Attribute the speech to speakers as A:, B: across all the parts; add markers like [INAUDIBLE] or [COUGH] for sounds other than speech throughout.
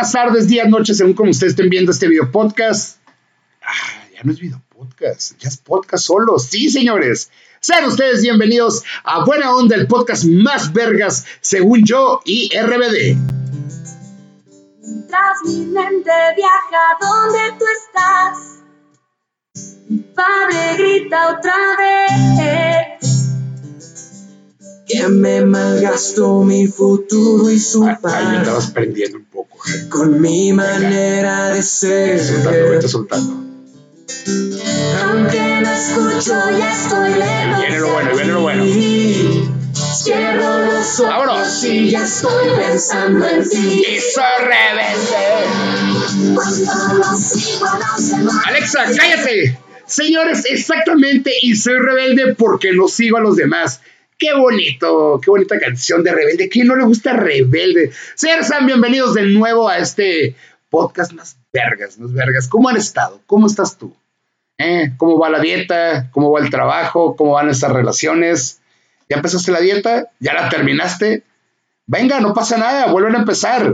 A: Buenas tardes, días, noches, según como ustedes estén viendo este video podcast. Ah, ya no es video podcast, ya es podcast solo. Sí, señores. Sean ustedes bienvenidos a Buena Onda, el podcast más vergas, según yo y RBD.
B: Mientras mi mente viaja donde tú estás, padre grita otra vez que me malgastó mi futuro y su
A: Ah, Ahí
B: paz
A: estabas prendiendo un poco.
B: con mi manera de ser.
A: Soltando, vete soltando.
B: Aunque no escucho, ya estoy lejos.
A: Viene lo bueno, viene lo bueno.
B: Cierro los ojos
A: Vámonos.
B: y ya estoy pensando en ti.
A: Y soy rebelde.
B: Cuando lo sigo, no se va.
A: Alexa, cállate. Señores, exactamente, y soy rebelde porque no sigo a los demás. Qué bonito, qué bonita canción de Rebelde. ¿Quién no le gusta Rebelde? Sean bienvenidos de nuevo a este podcast más vergas, más vergas. ¿Cómo han estado? ¿Cómo estás tú? ¿Eh? ¿Cómo va la dieta? ¿Cómo va el trabajo? ¿Cómo van estas relaciones? ¿Ya empezaste la dieta? ¿Ya la terminaste? Venga, no pasa nada, vuelven a empezar.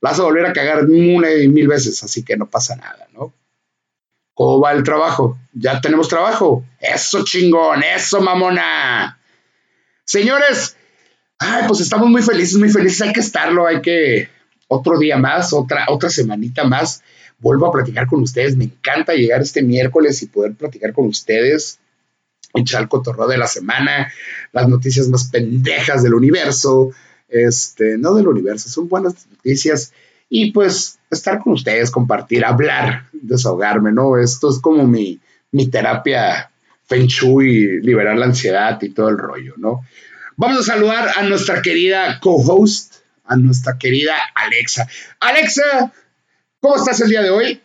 A: La vas a volver a cagar una y mil veces, así que no pasa nada, ¿no? ¿Cómo va el trabajo? ¿Ya tenemos trabajo? Eso chingón, eso mamona. Señores, ay, pues estamos muy felices, muy felices. Hay que estarlo, hay que otro día más, otra, otra semanita más. Vuelvo a platicar con ustedes. Me encanta llegar este miércoles y poder platicar con ustedes. Echar el cotorreo de la semana, las noticias más pendejas del universo. Este, no del universo, son buenas noticias. Y pues estar con ustedes, compartir, hablar, desahogarme, ¿no? Esto es como mi, mi terapia Feng Shui, liberar la ansiedad y todo el rollo, ¿no? Vamos a saludar a nuestra querida co-host, a nuestra querida Alexa. Alexa, ¿cómo estás el día de hoy?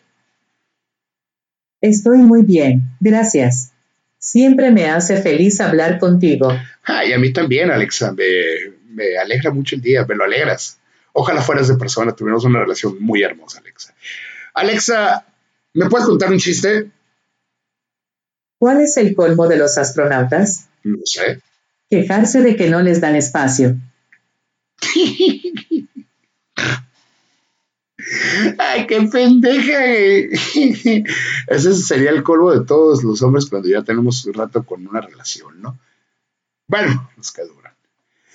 C: Estoy muy bien, gracias. Siempre me hace feliz hablar contigo.
A: Ay, a mí también, Alexa, me, me alegra mucho el día, me lo alegras. Ojalá fueras de persona, tuviéramos una relación muy hermosa, Alexa. Alexa, ¿me puedes contar un chiste?
C: ¿Cuál es el colmo de los astronautas?
A: No sé.
C: Quejarse de que no les dan espacio.
A: Ay, qué pendeja. güey. Ese sería el colmo de todos los hombres cuando ya tenemos un rato con una relación, ¿no? Bueno, los que duran.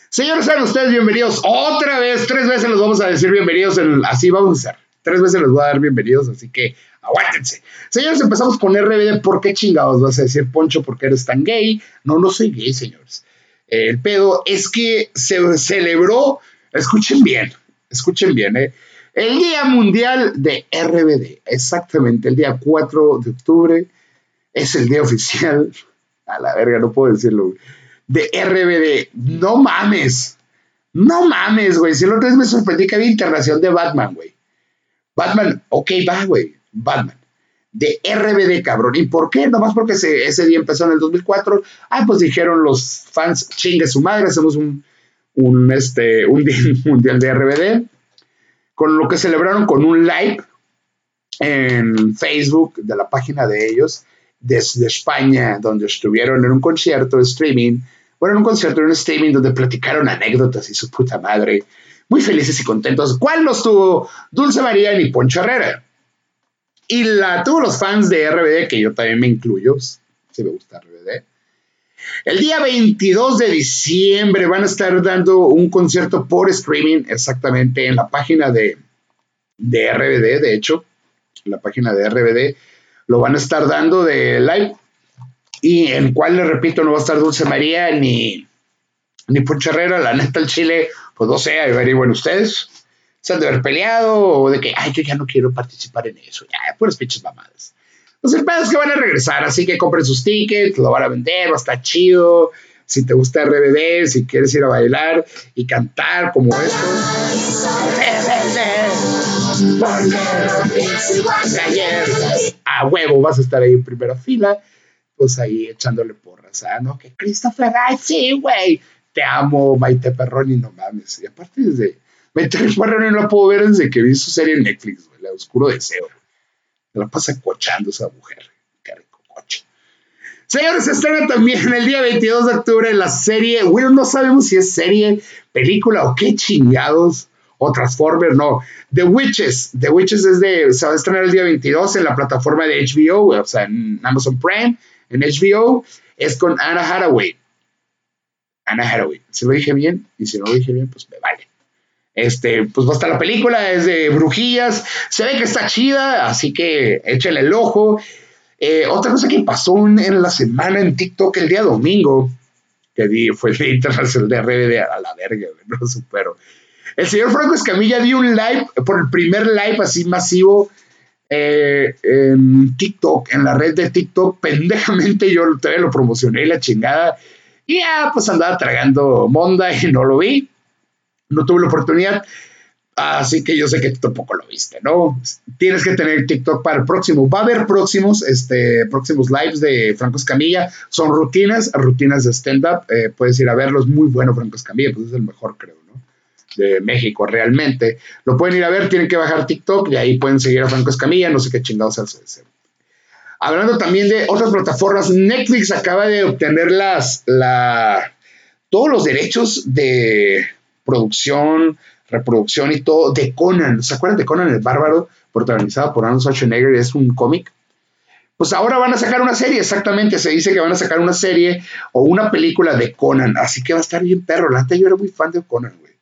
A: Señores, sean ustedes bienvenidos. Otra vez, tres veces los vamos a decir bienvenidos. en- así vamos a hacer. Tres veces les voy a dar bienvenidos, así que aguántense. Señores, empezamos con RBD. ¿Por qué chingados vas a decir, Poncho, por qué eres tan gay? No, no soy gay, señores. El pedo es que se celebró, escuchen bien, escuchen bien, ¿eh? El Día Mundial de RBD, exactamente, el día 4 de octubre es el día oficial, a la verga, no puedo decirlo, de RBD. No mames, no mames, güey. Si la otra vez me sorprendí que había internación de Batman, güey. Batman, ok, va, güey, Batman. De RBD, cabrón. ¿Y por qué? Nomás porque ese, día empezó en el 2004. Ah, pues dijeron los fans, chingue su madre, hacemos un, un, este, un día [LAUGHS] mundial de RBD con lo que celebraron con un live en Facebook de la página de ellos desde España, donde estuvieron en un concierto streaming, bueno, en un concierto, en un streaming donde platicaron anécdotas y su puta madre, muy felices y contentos. ¿Cuál los tuvo? Dulce María y Poncho Herrera. Y la tuvo los fans de RBD, que yo también me incluyo, si me gusta RBD. El día 22 de diciembre van a estar dando un concierto por streaming, exactamente en la página de, de RBD, de hecho, la página de RBD, lo van a estar dando de live. Y en cual, le repito, no va a estar Dulce María ni, ni Poncho Herrera, la neta, el Chile, pues no sé, averigüen ustedes. Se han de haber peleado o de que, ay, yo ya no quiero participar en eso, ya, puras pinches mamadas. Pues el que van a regresar, así que compren sus tickets, lo van a vender, va a estar chido. Si te gusta RBD, si quieres ir a bailar y cantar como esto. Ayer, a huevo, vas a estar ahí en primera fila, pues ahí echándole porras, ¿ah? ¿No? Que Christopher, ay, sí, güey, te amo, Maite Perroni, no mames. Y aparte, desde Maite Perroni no la puedo ver desde que vi su serie en Netflix, güey, La Oscuro Deseo. Me la pasa cochando esa mujer. Qué rico coche. Señores, se estrena también el día 22 de octubre la serie, güey, no sabemos si es serie, película o qué chingados, o Transformer, no. The Witches. The Witches es de, se va a estrenar el día 22 en la plataforma de HBO, o sea, en Amazon Prime, en HBO. Es con Anna Hathaway. Anna Hathaway. Si lo dije bien, y si no lo dije bien, pues me vale. Este, pues va a estar la película, es de brujillas, se ve que está chida, así que échale el ojo. Eh, otra cosa que pasó en, la semana en TikTok el día domingo, que di, fue el Día Internacional de RBD a la verga, no supero. El señor Franco Escamilla dio un live, por el primer live así masivo eh, en TikTok, en la red de TikTok, pendejamente yo todavía lo promocioné, la chingada, y ya pues andaba tragando monda y no lo vi no tuve la oportunidad, así que yo sé que tú tampoco lo viste, ¿no? Tienes que tener TikTok para el próximo. Va a haber próximos, este, próximos lives de Franco Escamilla, son rutinas, rutinas de stand-up, eh, puedes ir a verlos, muy bueno Franco Escamilla, pues es el mejor, creo, ¿no? De México, realmente. Lo pueden ir a ver, tienen que bajar TikTok y ahí pueden seguir a Franco Escamilla, no sé qué chingados hace. Hablando también de otras plataformas, Netflix acaba de obtener las, la, todos los derechos de producción, reproducción y todo de Conan. ¿Se acuerdan de Conan el Bárbaro? Protagonizado por Arnold Schwarzenegger, es un cómic. Pues ahora van a sacar una serie, exactamente. Se dice que van a sacar una serie o una película de Conan. Así que va a estar bien perro. La yo era muy fan de Conan, güey.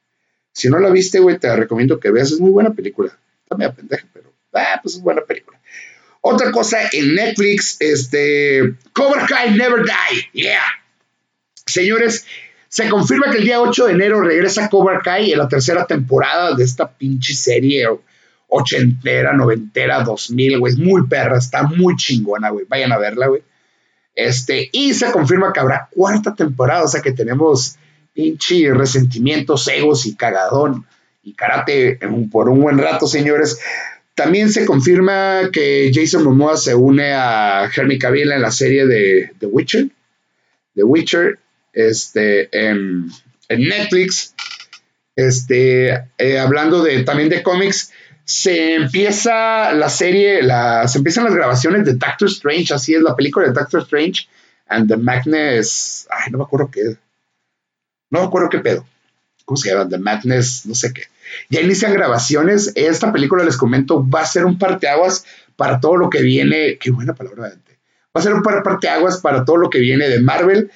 A: Si no la viste, güey, te recomiendo que veas. Es muy buena película. Medio pendeja, pero ah, pues es buena película. Otra cosa en Netflix, este. Cobra Kai Never Die. Yeah. Señores, se confirma que el día 8 de enero regresa Cobra Kai en la tercera temporada de esta pinche serie ochentera, noventera, dos mil, güey. Muy perra, está muy chingona, güey. Vayan a verla, güey. Este, y se confirma que habrá cuarta temporada, o sea que tenemos pinche resentimientos, egos y cagadón y karate por un buen rato, señores. También se confirma que Jason Momoa se une a Henry Cavill en la serie de The Witcher. The Witcher este, en, Netflix. Este, eh, hablando de, también de cómics, se empieza la serie, la, se empiezan las grabaciones de Doctor Strange, así es la película de Doctor Strange and the Madness, ay, no me acuerdo qué, no me acuerdo qué pedo, ¿cómo se llama? The Madness, no sé qué. Ya inician grabaciones, esta película les comento, va a ser un parteaguas para todo lo que viene, qué buena palabra, va a ser un parteaguas para todo lo que viene de Marvel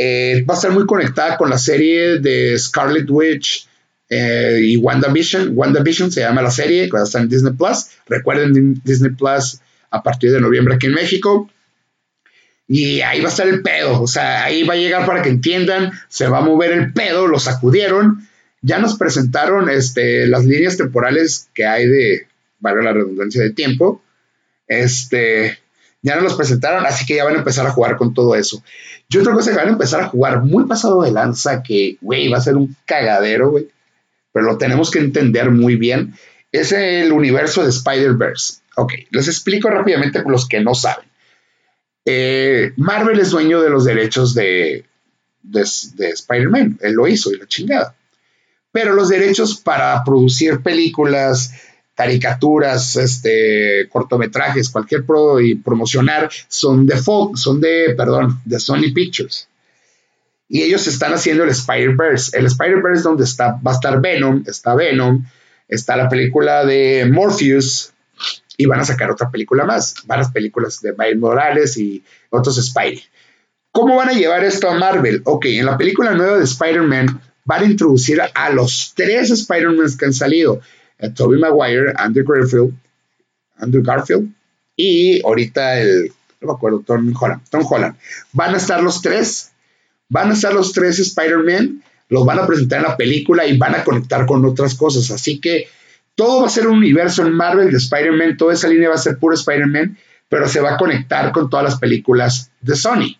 A: eh, va a estar muy conectada con la serie de Scarlet Witch eh, y WandaVision. WandaVision se llama la serie, cuando está en Disney Plus. Recuerden Disney Plus a partir de noviembre aquí en México. Y ahí va a estar el pedo, o sea, ahí va a llegar para que entiendan, se va a mover el pedo, lo sacudieron. Ya nos presentaron este, las líneas temporales que hay de, valga la redundancia de tiempo. Este, ya nos presentaron, así que ya van a empezar a jugar con todo eso. Y otra cosa que van a empezar a jugar muy pasado de lanza, que, güey, va a ser un cagadero, güey, pero lo tenemos que entender muy bien, es el universo de Spider-Verse. Ok, les explico rápidamente por los que no saben. Eh, Marvel es dueño de los derechos de, de, de Spider-Man, él lo hizo y la chingada. Pero los derechos para producir películas, caricaturas, este, cortometrajes, cualquier pro y promocionar, son de Fox, son de, perdón, de Sony Pictures. Y ellos están haciendo el Spider-Verse. El Spider-Verse donde está, va a estar Venom, está Venom, está la película de Morpheus y van a sacar otra película más, varias películas de Miles Morales y otros Spidey. ¿Cómo van a llevar esto a Marvel? Ok, en la película nueva de Spider-Man van a introducir a los tres Spider-Man que han salido eh, Toby Maguire, Andrew Garfield, Andrew Garfield y ahorita el, no me acuerdo, Tom Holland, Tom Holland. Van a estar los tres, van a estar los tres Spider-Man, los van a presentar en la película y van a conectar con otras cosas. Así que todo va a ser un universo en Marvel de Spider-Man, toda esa línea va a ser puro Spider-Man, pero se va a conectar con todas las películas de Sony.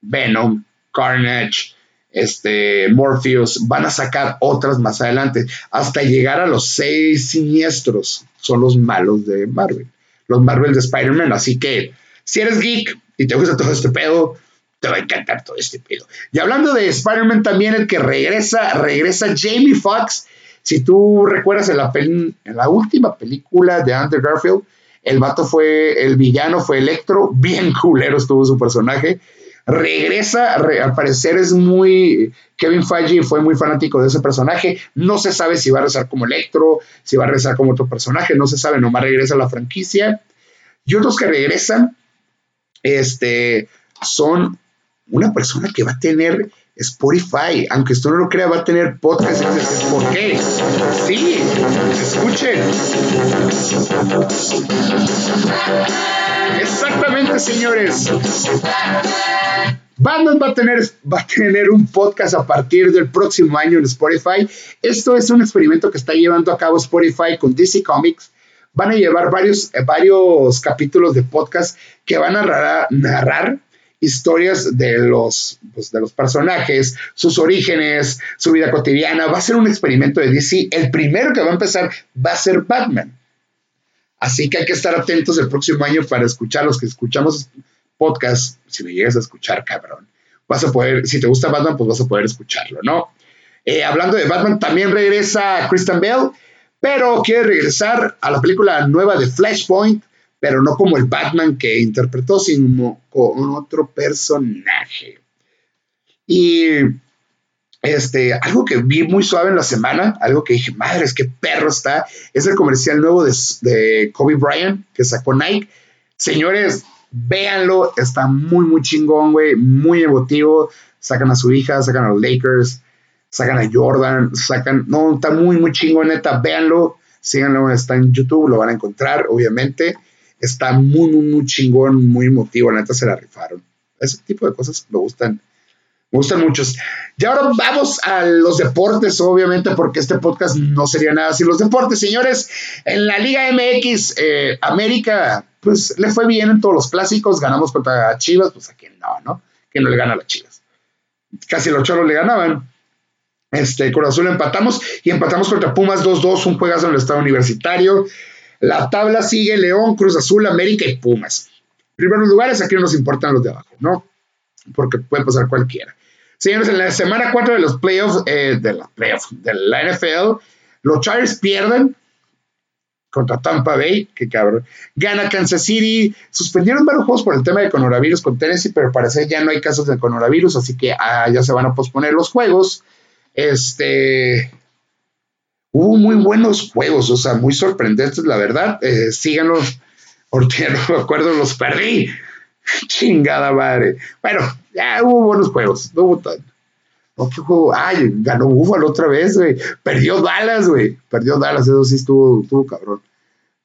A: Venom, Carnage, este, Morpheus, van a sacar otras más adelante, hasta llegar a los seis siniestros, son los malos de Marvel, los Marvel de Spider-Man, así que si eres geek y te gusta todo este pedo, te va a encantar todo este pedo. Y hablando de Spider-Man también, el que regresa, regresa Jamie Foxx, si tú recuerdas en la, en la última película de Andrew Garfield, el vato fue, el villano fue Electro, [LAUGHS] bien culero estuvo su personaje, regresa, re- al parecer es muy, Kevin Feige fue muy fanático de ese personaje, no se sabe si va a regresar como Electro, si va a regresar como otro personaje, no se sabe, nomás regresa a la franquicia. Y otros que regresan, este, son una persona que va a tener Spotify, aunque usted no lo crea, va a tener podcast. ¿Por qué? Sí, escuchen. Exactamente, señores. Batman va a, tener, va a tener un podcast a partir del próximo año en Spotify. Esto es un experimento que está llevando a cabo Spotify con DC Comics. Van a llevar varios, eh, varios capítulos de podcast que van a narrar, narrar historias de los, pues, de los personajes, sus orígenes, su vida cotidiana. Va a ser un experimento de DC. El primero que va a empezar va a ser Batman. Así que hay que estar atentos el próximo año para escuchar los que escuchamos podcast. Si lo llegas a escuchar, cabrón, vas a poder, si te gusta Batman, pues vas a poder escucharlo, ¿no? Eh, hablando de Batman, también regresa Christian Bell, pero quiere regresar a la película nueva de Flashpoint, pero no como el Batman que interpretó, sino con otro personaje. Y este, algo que vi muy suave en la semana, algo que dije, madres, qué perro está, es el comercial nuevo de, Kobe Bryant que sacó Nike. Señores, véanlo, está muy, muy chingón, güey, muy emotivo. Sacan a su hija, sacan a los Lakers, sacan a Jordan, sacan, no, está muy, muy chingón, neta, véanlo, síganlo, está en YouTube, lo van a encontrar, obviamente. Está muy, muy, muy chingón, muy emotivo, neta, se la rifaron. Ese tipo de cosas me gustan me gustan muchos. Y ahora vamos a los deportes, obviamente, porque este podcast no sería nada sin los deportes, señores. En la Liga MX, eh, América, pues le fue bien en todos los clásicos. Ganamos contra Chivas, pues a quién no, ¿no? ¿Quién no le gana a las Chivas? Casi los choros le ganaban. Este, Cruz Azul empatamos y empatamos contra Pumas 2-2, un juegazo en el estado universitario. La tabla sigue León, Cruz Azul, América y Pumas. Primeros lugares, aquí no nos importan los de abajo, ¿no? Porque puede pasar cualquiera. Señores, en la semana 4 de los playoffs, eh, de, la playoff, de la NFL, los Chargers pierden contra Tampa Bay, que cabrón. Gana Kansas City. Suspendieron varios juegos por el tema de coronavirus con Tennessee, pero parece ya no hay casos de coronavirus, así que ah, ya se van a posponer los juegos. Este. Hubo muy buenos juegos, o sea, muy sorprendentes, la verdad. Eh, síganlos. [LAUGHS] Ahorita no me acuerdo, los perdí. [LAUGHS] Chingada madre. Bueno, ya hubo buenos juegos. No hubo tan. No, ¿qué juego? Ay, ganó Buffalo otra vez, güey. Perdió Dallas, güey. Perdió Dallas, eso sí estuvo, estuvo cabrón.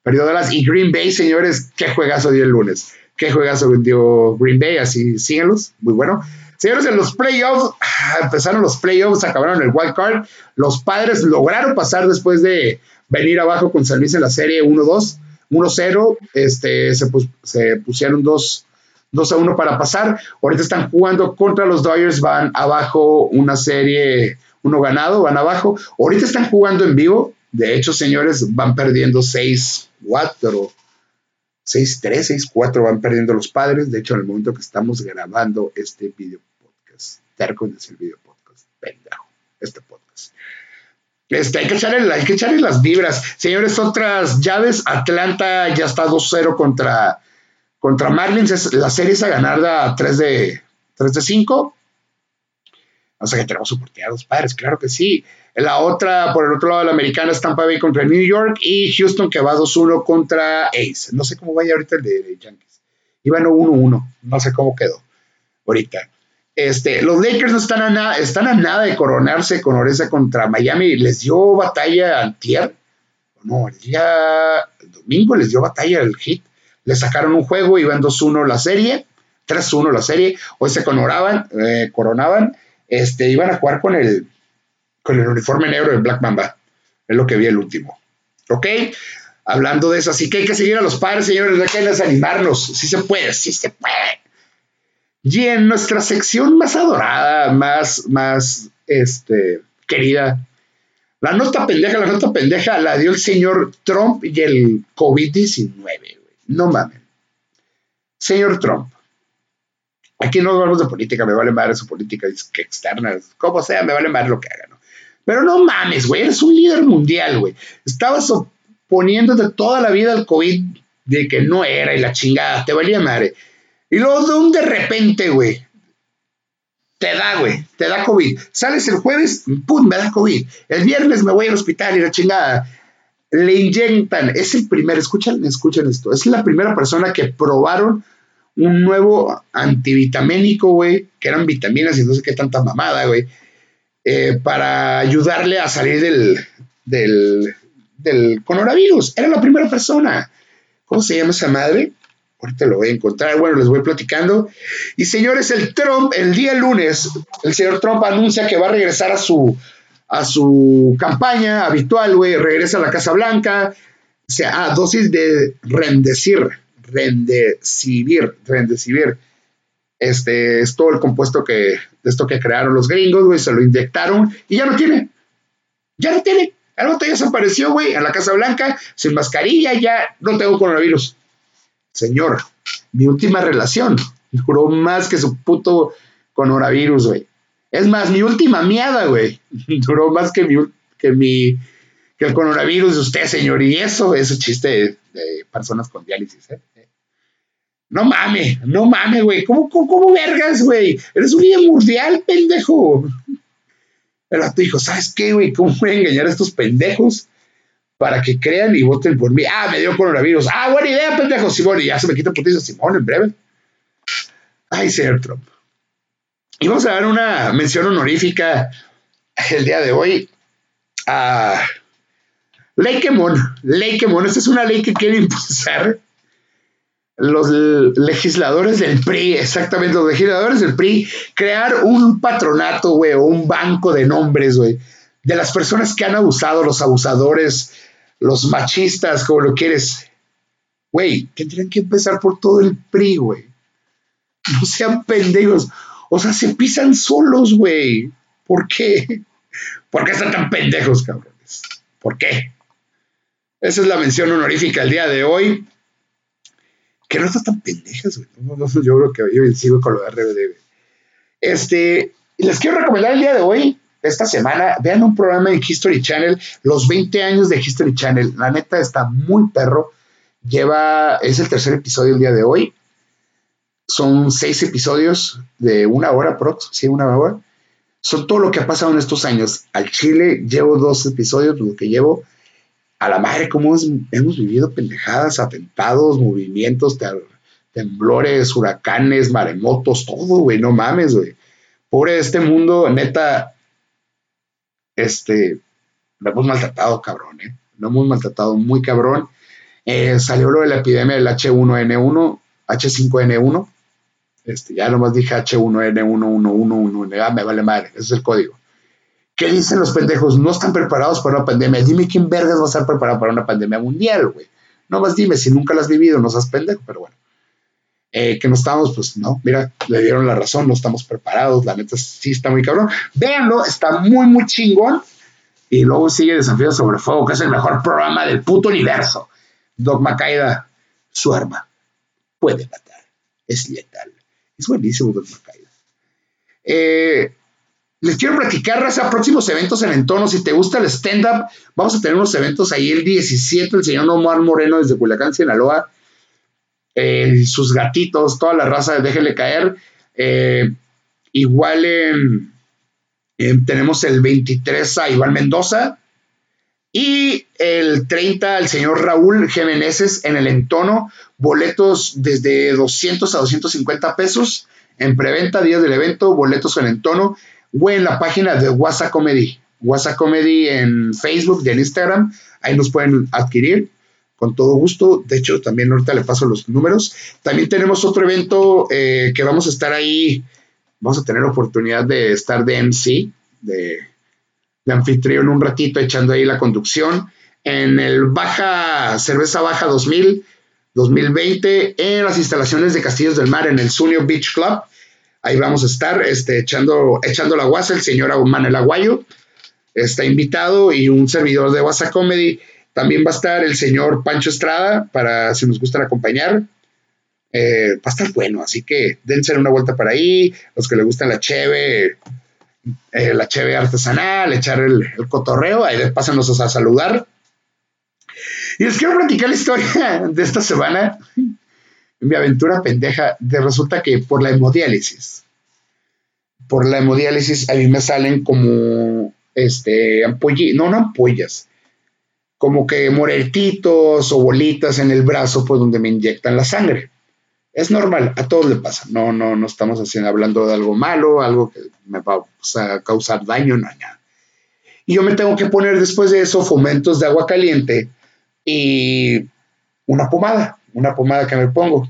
A: Perdió Dallas y Green Bay, señores. Qué juegazo dio el lunes. Qué juegazo dio Green Bay, así síganlos. Muy bueno. Señores, en los playoffs, empezaron los playoffs, acabaron el wild card. Los padres lograron pasar después de venir abajo con San Luis en la serie 1-2, 1-0. Este, se pusieron dos 2 a 1 para pasar. Ahorita están jugando contra los Dodgers, van abajo una serie, uno ganado, van abajo. Ahorita están jugando en vivo. De hecho, señores, van perdiendo 6-4, 6-3, 6-4 van perdiendo los padres. De hecho, en el momento que estamos grabando este video podcast, Terco es el video podcast, pendejo, este podcast. Este, hay, que echarle, hay que echarle las vibras. Señores, otras llaves. Atlanta ya está 2-0 contra contra Marlins es, la serie es a ganar a 3 de, 3 de 5. O sea que tenemos soporteados padres, claro que sí. La otra, por el otro lado de la americana, es Tampa Bay contra New York y Houston que va 2-1 contra Ace. No sé cómo vaya ahorita el de, Yankees. Iban 1-1, no sé cómo quedó ahorita. Este, los Lakers no están a, nada, están a nada de coronarse con Oreza contra Miami. Les dio batalla antier. No, el día domingo les dio batalla el hit le sacaron un juego, iban 2-1 la serie, 3-1 la serie, hoy se coronaban, eh, coronaban, este, iban a jugar con el, con el uniforme negro de Black Mamba, es lo que vi el último, ¿ok? Hablando de eso, así que hay que seguir a los padres, señores, hay que desanimarnos, si sí se puede, sí se puede. Y en nuestra sección más adorada, más, más, este, querida, la nota pendeja, la nota pendeja la dio el señor Trump y el COVID-19. No mames. Señor Trump, aquí no hablamos de política, me vale madre su política externa, como sea, me vale madre lo que haga, ¿no? Pero no mames, güey, eres un líder mundial, güey. Estabas oponiéndote toda la vida al COVID de que no era y la chingada, te valía madre. Y luego de un de repente, güey, te da, güey, te da COVID. Sales el jueves, pum, me da COVID. El viernes me voy al hospital y la chingada. Le inyectan, es el primer, escuchen, escuchen esto, es la primera persona que probaron un nuevo antivitamínico, güey, que eran vitaminas y no sé qué tanta mamada, güey, eh, para ayudarle a salir del, del, del coronavirus. Era la primera persona. ¿Cómo se llama esa madre? Ahorita lo voy a encontrar, bueno, les voy platicando. Y señores, el Trump, el día lunes, el señor Trump anuncia que va a regresar a su, a su campaña habitual, güey, regresa a la Casa Blanca, o sea, a dosis de rendecir, rendecibir, rendecibir. Este es todo el compuesto que, de esto que crearon los gringos, güey, se lo inyectaron y ya no tiene. Ya no tiene. Al rato ya desapareció, güey, en la Casa Blanca, sin mascarilla, ya no tengo coronavirus. Señor, mi última relación duró más que su puto coronavirus, güey. Es más, mi última miada, güey, [LAUGHS] duró más que mi, que mi, que el coronavirus de usted, señor. Y eso es un chiste de, de personas con diálisis, ¿eh? No mames, no mames, güey. ¿Cómo, cómo, cómo vergas, güey? Eres un líder mundial, pendejo. El rato dijo, ¿sabes qué, güey? ¿Cómo voy a engañar a estos pendejos? para que crean y voten por mí. Ah, me dio coronavirus. Ah, buena idea, pendejo. Simón, y ya se me quita putiza Simón en breve. Ay, señor Trump. Vamos a dar una mención honorífica el día de hoy a Leikemon. Leikemon, esta es una ley que quiere impulsar los legisladores del PRI, exactamente, los legisladores del PRI, crear un patronato, güey, o un banco de nombres, güey, de las personas que han abusado, los abusadores, los machistas, como lo quieres. Güey, tendrían que empezar por todo el PRI, güey. No sean pendejos. O sea, se pisan solos, güey. ¿Por qué? ¿Por qué están tan pendejos, cabrones? ¿Por qué? Esa es la mención honorífica el día de hoy. Que no están tan pendejas, güey. No, yo creo que yo sigo con lo de RBD. Este, les quiero recomendar el día de hoy esta semana, vean un programa en History Channel, los 20 años de History Channel. La neta está muy perro. Lleva, es el tercer episodio el día de hoy. Son seis episodios de una hora, prox, sí, una hora. Son todo lo que ha pasado en estos años. Al Chile llevo dos episodios, lo que llevo. A la madre, cómo hemos vivido pendejadas, atentados, movimientos, temblores, huracanes, maremotos, todo, güey, no mames, güey. Pobre este mundo, neta, este, lo hemos maltratado, cabrón, ¿eh? Lo hemos maltratado muy cabrón. Eh, salió lo de la epidemia del H1N1, H5N1. Este, ya nomás dije H1N1111, ah, me vale madre, ese es el código. ¿Qué dicen los pendejos? No están preparados para una pandemia. Dime quién vergas va a estar preparado para una pandemia mundial, güey. No más dime, si nunca la has vivido, no seas pendejo, pero bueno. Eh, que no estamos, pues no, mira, le dieron la razón, no estamos preparados, la neta sí está muy cabrón. Véanlo, está muy, muy chingón. Y luego sigue Desafío sobre Fuego, que es el mejor programa del puto universo. Dogma Caída, su arma puede matar, es letal. Es buenísimo Dogma Caída. Eh, les quiero platicar, raza, próximos eventos en entorno. Si te gusta el stand-up, vamos a tener unos eventos ahí el 17, el señor Omar Moreno desde Culiacán, Sinaloa eh, sus gatitos, toda la raza de Déjele Caer. Eh, igual tenemos el 23 a Iván Mendoza y el 30 al señor Raúl Jiménez en el entono, boletos desde 200 a 250 pesos en preventa, días del evento, boletos en entono, o en la página de WhatsApp Comedy, WhatsApp Comedy en Facebook y en Instagram, ahí nos pueden adquirir con todo gusto. De hecho, también ahorita le paso los números. También tenemos otro evento eh, que vamos a estar ahí. Vamos a tener oportunidad de estar de MC, de, de anfitrión un ratito, echando ahí la conducción. En el Baja, Cerveza Baja 2000, 2020, en las instalaciones de Castillos del Mar, en el Sunio Beach Club. Ahí vamos a estar este, echando, echando la guasa. El señor El Aguayo está invitado y un servidor de WhatsApp Comedy también va a estar el señor Pancho Estrada para si nos gustan acompañar. Eh, va a estar bueno, así que dense una vuelta para ahí. Los que les gustan la cheve, eh, la cheve artesanal, echar el, cotorreo, ahí pásanos a saludar. Y les quiero platicar la historia de esta semana, mi aventura pendeja, de resulta que por la hemodiálisis. por la hemodiálisis, a mí me salen como, este, ampollas, no, no ampollas, como que moretitos o bolitas en el brazo, pues donde me inyectan la sangre. Es normal, a todos le pasa. No, no, no estamos haciendo, hablando de algo malo, algo que me va a causar daño, no, nada. Y yo me tengo que poner después de eso fomentos de agua caliente y una pomada, una pomada que me pongo.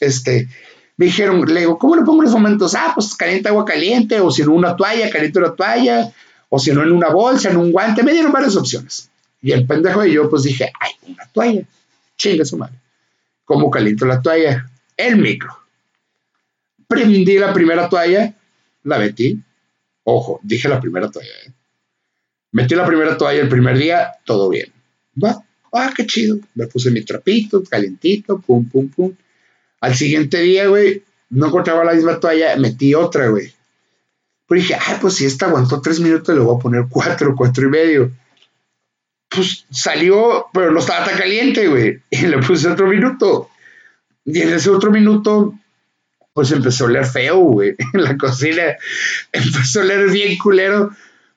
A: Este, me dijeron, le digo, ¿cómo le pongo los fomentos? Ah, pues caliente agua caliente, o si no una toalla, caliente una toalla, o si no en una bolsa, en un guante. Me dieron varias opciones. Y el pendejo y yo, pues dije, ay, una toalla. Chinga su madre. ¿Cómo caliento la toalla? El micro. Prendí la primera toalla, la metí. Ojo, dije la primera toalla. ¿eh? Metí la primera toalla el primer día, todo bien. Va, ah, qué chido. Me puse mi trapito, calientito, pum, pum, pum. Al siguiente día, güey, no encontraba la misma toalla, metí otra, güey. Pero dije, ay, pues si esta aguantó tres minutos, le voy a poner cuatro, cuatro y medio. Pues salió, pero no estaba tan caliente, güey. Y le puse otro minuto. Y en ese otro minuto, pues empezó a oler feo, güey. [LAUGHS] En la cocina empezó a oler bien culero.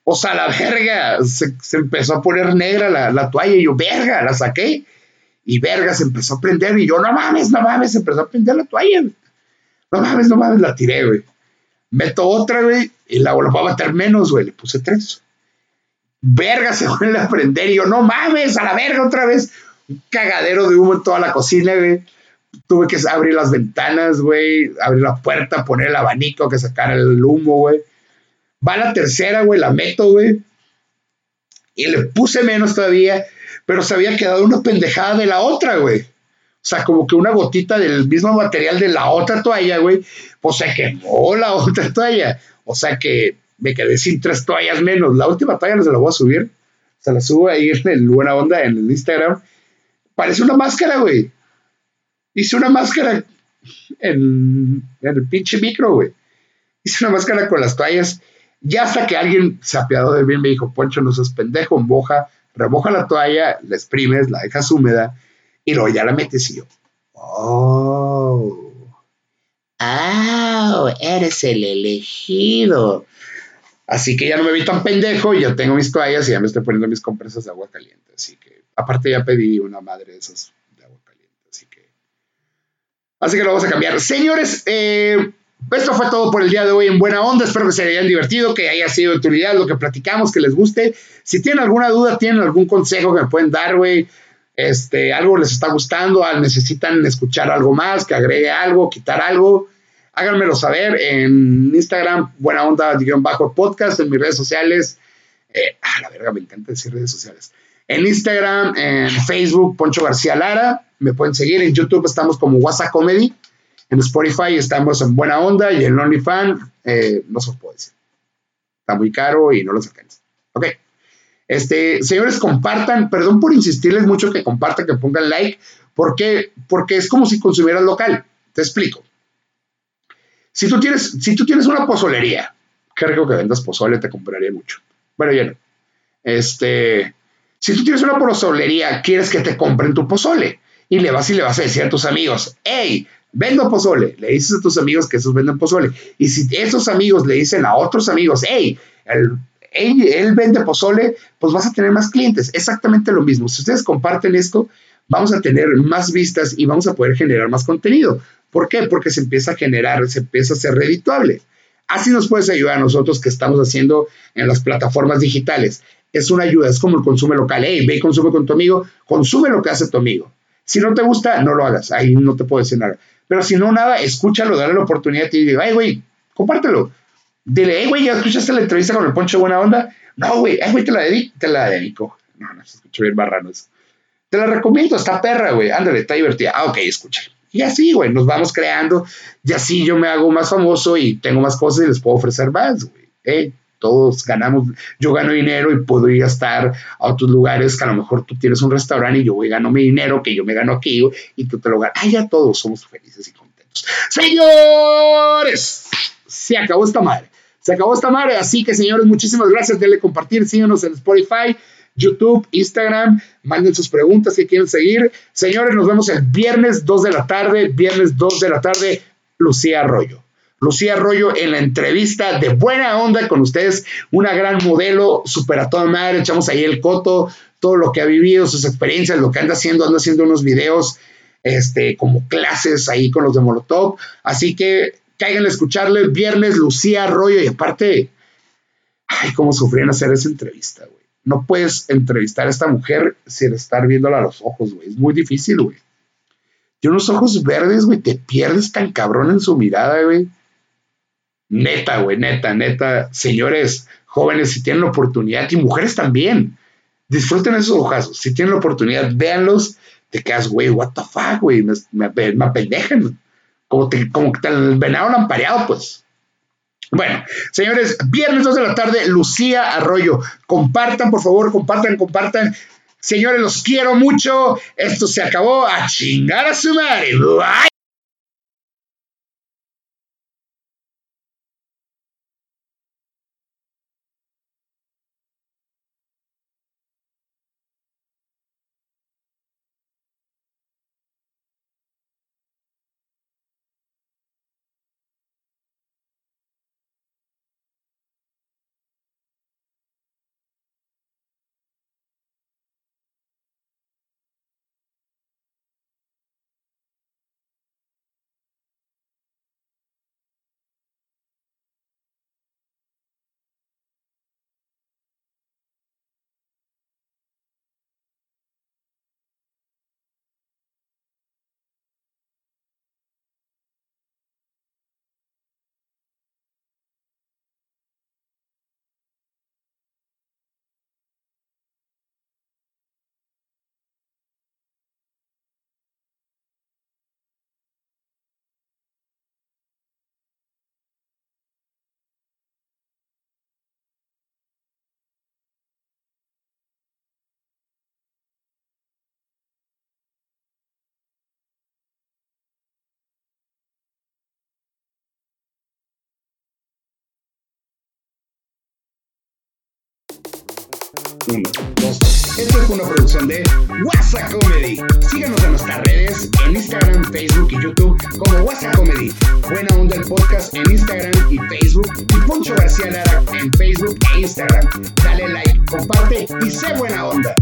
A: O sea, la verga, se, empezó a poner negra la, la, toalla y yo, verga, la saqué. Y verga, se empezó a prender y yo, no mames, no mames, se empezó a prender la toalla. No mames, no mames, la tiré, güey. Meto otra, güey, y la volví a meter menos, güey, le puse tres. Verga, se [LAUGHS] vuelve a prender y yo, no mames, a la verga otra vez. Un cagadero de humo en toda la cocina, güey. Tuve que abrir las ventanas, güey, abrir la puerta, poner el abanico que sacara el humo, güey Va la tercera, güey, la meto, güey. Y le puse menos todavía, pero se había quedado una pendejada de la otra, güey. O sea, como que una gotita del mismo material de la otra toalla, güey, pues se quemó la [LAUGHS] otra toalla. O sea que me quedé sin tres toallas menos. La última toalla no se la voy a subir. Se la subo ahí en el Buena Onda en el Instagram. Parece una máscara, güey. Hice una máscara en, en el pinche micro, güey. Hice una máscara con las toallas ya hasta que alguien se apiadó de mí me dijo, Poncho, no seas pendejo, moja, remoja la toalla, la exprimes, la dejas húmeda y luego ya la metes y yo, oh, oh, eres el elegido. Así que ya no me vi tan pendejo, ya tengo mis toallas y ya me estoy poniendo mis compresas de agua caliente. Así que, aparte ya pedí una madre de esas de agua caliente. Así que, así que lo vamos a cambiar. Señores, eh, esto fue todo por el día de hoy en Buena Onda. Espero que se hayan divertido, que haya sido de utilidad lo que platicamos, que les guste. Si tienen alguna duda, tienen algún consejo que me pueden dar, güey. Este, algo les está gustando, necesitan escuchar algo más, que agregue algo, quitar algo, háganmelo saber en Instagram, Buena Onda, bajo podcast, en mis redes sociales. Eh, ah, la verga, me encanta decir redes sociales. En Instagram, en Facebook, Poncho García Lara. Me pueden seguir en YouTube, estamos como WhatsApp Comedy. En Spotify estamos en buena onda y en OnlyFans eh, no se os puedo decir. Está muy caro y no lo saquen. Ok. Este, señores, compartan, perdón por insistirles mucho que compartan, que pongan like, porque, porque es como si consumieras local. Te explico. Si tú tienes, si tú tienes una pozolería, creo que vendas pozole, te compraría mucho. Bueno, ya no. Este, si tú tienes una pozolería, quieres que te compren tu pozole y le vas y le vas a decir a tus amigos, hey, vendo pozole, le dices a tus amigos que esos venden pozole. Y si esos amigos le dicen a otros amigos, hey, él, vende pozole, pues vas a tener más clientes. Exactamente lo mismo. Si ustedes comparten esto, vamos a tener más vistas y vamos a poder generar más contenido. ¿Por qué? Porque se empieza a generar, se empieza a ser redituable. Así nos puedes ayudar a nosotros que estamos haciendo en las plataformas digitales. Es una ayuda, es como el consumo local. Hey, ve y consume con tu amigo, consume lo que hace tu amigo. Si no te gusta, no lo hagas. Ahí no te puedo decir nada. Pero si no, nada, escúchalo, dale la oportunidad y digo, ay, güey, compártelo. Dile, hey, güey, ¿ya escuchaste la entrevista con el Poncho Buena Onda? No, güey, ay, güey, te la dedico. Te la dedico. No, no, se escucha bien barrano eso. Te la recomiendo, está perra, güey. Ándale, está divertida. Ah, ok, escúchalo. Y así, güey, nos vamos creando. Y así yo me hago más famoso y tengo más cosas y les puedo ofrecer más, güey. ¿eh? Todos ganamos, yo gano dinero y puedo ir a estar a otros lugares que a lo mejor tú tienes un restaurante y yo voy gano mi dinero que yo me gano aquí y tú te lo ganas. Ah, ya todos somos felices y contentos. Señores, se acabó esta madre. Se acabó esta madre. Así que, señores, muchísimas gracias. Denle compartir, síganos en Spotify. YouTube, Instagram, manden sus preguntas si quieren seguir. Señores, nos vemos el viernes 2 de la tarde, viernes 2 de la tarde, Lucía Arroyo. Lucía Arroyo en la entrevista de buena onda con ustedes, una gran modelo, súper a toda madre, echamos ahí el coto, todo lo que ha vivido, sus experiencias, lo que anda haciendo, anda haciendo unos videos este, como clases ahí con los de Molotov. Así que caigan a escucharle viernes, Lucía Arroyo, y aparte, ay, cómo sufrían hacer esa entrevista, güey. No puedes entrevistar a esta mujer sin estar viéndola a los ojos, güey. Es muy difícil, güey. Tiene unos ojos verdes, güey. Te pierdes tan cabrón en su mirada, güey. Neta, güey, neta, neta. Señores jóvenes, si tienen la oportunidad, y mujeres también, disfruten esos ojazos. Si tienen la oportunidad, véanlos. Te quedas, güey, what the fuck, güey. Me, me, apendejan. Como, como que te venado lampareado, pues. Bueno, señores, viernes 2 de la tarde, Lucía Arroyo. Compartan, por favor, compartan, compartan. Señores, los quiero mucho. Esto se acabó. A chingar a su madre. Bye. Uno, dos, tres. Esto fue una producción de WhatsApp Comedy. Síganos en nuestras redes, en Instagram, Facebook y YouTube como WhatsApp Comedy. Buena Onda el Podcast en Instagram y Facebook. Y Poncho García Lara en Facebook e Instagram. Dale like, comparte y sé buena onda.